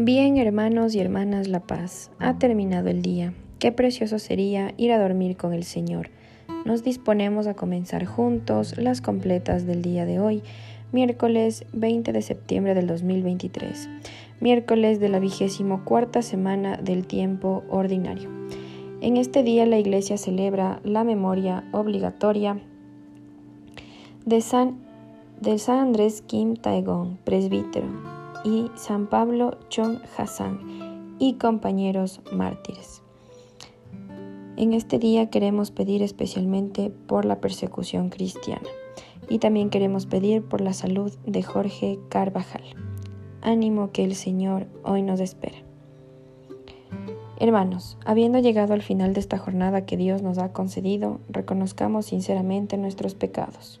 Bien, hermanos y hermanas La Paz, ha terminado el día. Qué precioso sería ir a dormir con el Señor. Nos disponemos a comenzar juntos las completas del día de hoy, miércoles 20 de septiembre del 2023, miércoles de la vigésimo cuarta semana del tiempo ordinario. En este día la Iglesia celebra la memoria obligatoria de San, San Andrés Kim Taegong, presbítero, y San Pablo Chong Hassan y compañeros mártires. En este día queremos pedir especialmente por la persecución cristiana y también queremos pedir por la salud de Jorge Carvajal. Ánimo que el Señor hoy nos espera. Hermanos, habiendo llegado al final de esta jornada que Dios nos ha concedido, reconozcamos sinceramente nuestros pecados.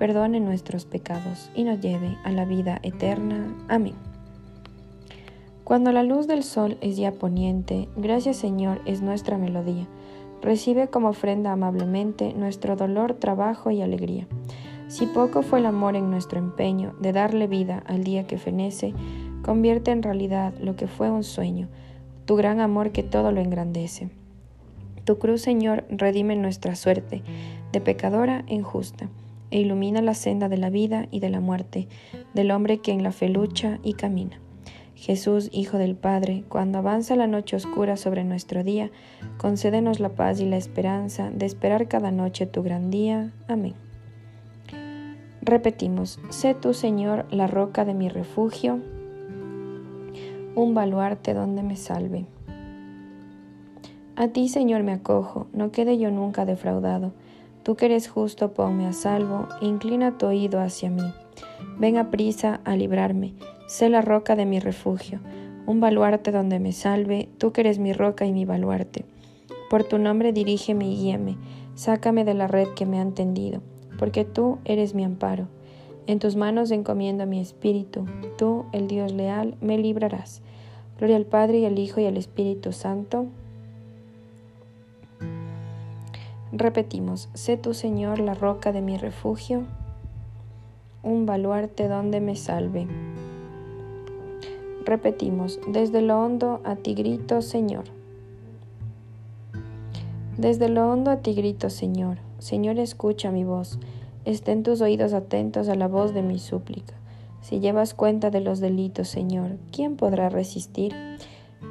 perdone nuestros pecados y nos lleve a la vida eterna. Amén. Cuando la luz del sol es ya poniente, gracias Señor es nuestra melodía. Recibe como ofrenda amablemente nuestro dolor, trabajo y alegría. Si poco fue el amor en nuestro empeño de darle vida al día que fenece, convierte en realidad lo que fue un sueño, tu gran amor que todo lo engrandece. Tu cruz, Señor, redime nuestra suerte, de pecadora en justa e ilumina la senda de la vida y de la muerte, del hombre que en la fe lucha y camina. Jesús, Hijo del Padre, cuando avanza la noche oscura sobre nuestro día, concédenos la paz y la esperanza de esperar cada noche tu gran día. Amén. Repetimos, sé tú, Señor, la roca de mi refugio, un baluarte donde me salve. A ti, Señor, me acojo, no quede yo nunca defraudado Tú que eres justo, ponme a salvo, inclina tu oído hacia mí. Ven a prisa a librarme, sé la roca de mi refugio, un baluarte donde me salve, tú que eres mi roca y mi baluarte. Por tu nombre dirígeme y guíame, sácame de la red que me han tendido, porque tú eres mi amparo. En tus manos encomiendo mi espíritu, tú, el Dios leal, me librarás. Gloria al Padre y al Hijo y al Espíritu Santo Repetimos, sé tú Señor la roca de mi refugio, un baluarte donde me salve. Repetimos, desde lo hondo a ti grito Señor. Desde lo hondo a ti grito Señor. Señor, escucha mi voz. Estén tus oídos atentos a la voz de mi súplica. Si llevas cuenta de los delitos, Señor, ¿quién podrá resistir?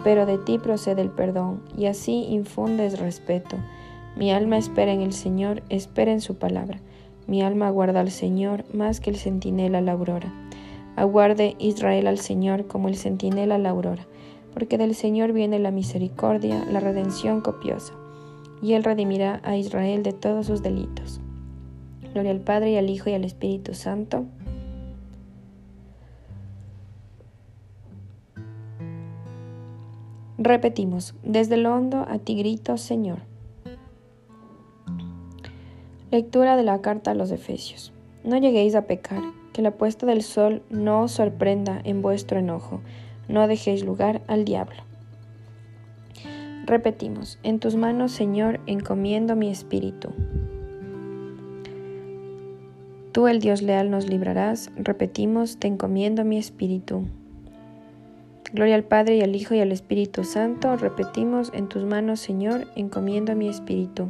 Pero de ti procede el perdón, y así infundes respeto. Mi alma espera en el Señor, espera en su palabra. Mi alma aguarda al Señor más que el centinela a la aurora. Aguarde Israel al Señor como el centinela a la aurora, porque del Señor viene la misericordia, la redención copiosa, y Él redimirá a Israel de todos sus delitos. Gloria al Padre y al Hijo y al Espíritu Santo. Repetimos, desde lo hondo a ti grito, Señor. Lectura de la carta a los Efesios. No lleguéis a pecar, que la puesta del sol no os sorprenda en vuestro enojo, no dejéis lugar al diablo. Repetimos, en tus manos, Señor, encomiendo mi espíritu. Tú, el Dios leal, nos librarás. Repetimos, te encomiendo mi espíritu. Gloria al Padre y al Hijo y al Espíritu Santo. Repetimos, en tus manos, Señor, encomiendo mi espíritu.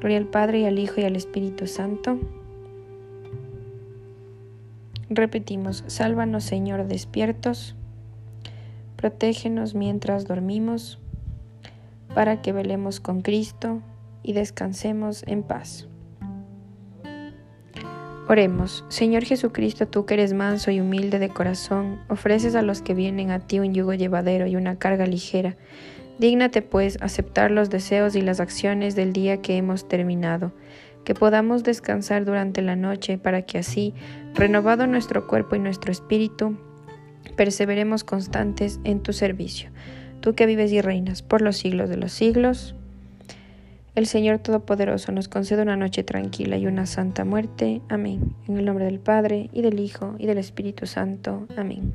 Gloria al Padre y al Hijo y al Espíritu Santo. Repetimos, sálvanos Señor despiertos, Protégenos mientras dormimos, para que velemos con Cristo y descansemos en paz. Oremos, Señor Jesucristo, tú que eres manso y humilde de corazón, ofreces a los que vienen a ti un yugo llevadero y una carga ligera. Dígnate, pues, aceptar los deseos y las acciones del día que hemos terminado, que podamos descansar durante la noche para que así, renovado nuestro cuerpo y nuestro espíritu, perseveremos constantes en tu servicio. Tú que vives y reinas por los siglos de los siglos. El Señor Todopoderoso nos concede una noche tranquila y una santa muerte. Amén. En el nombre del Padre, y del Hijo, y del Espíritu Santo. Amén.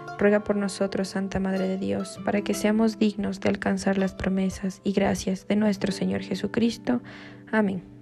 Ruega por nosotros, Santa Madre de Dios, para que seamos dignos de alcanzar las promesas y gracias de nuestro Señor Jesucristo. Amén.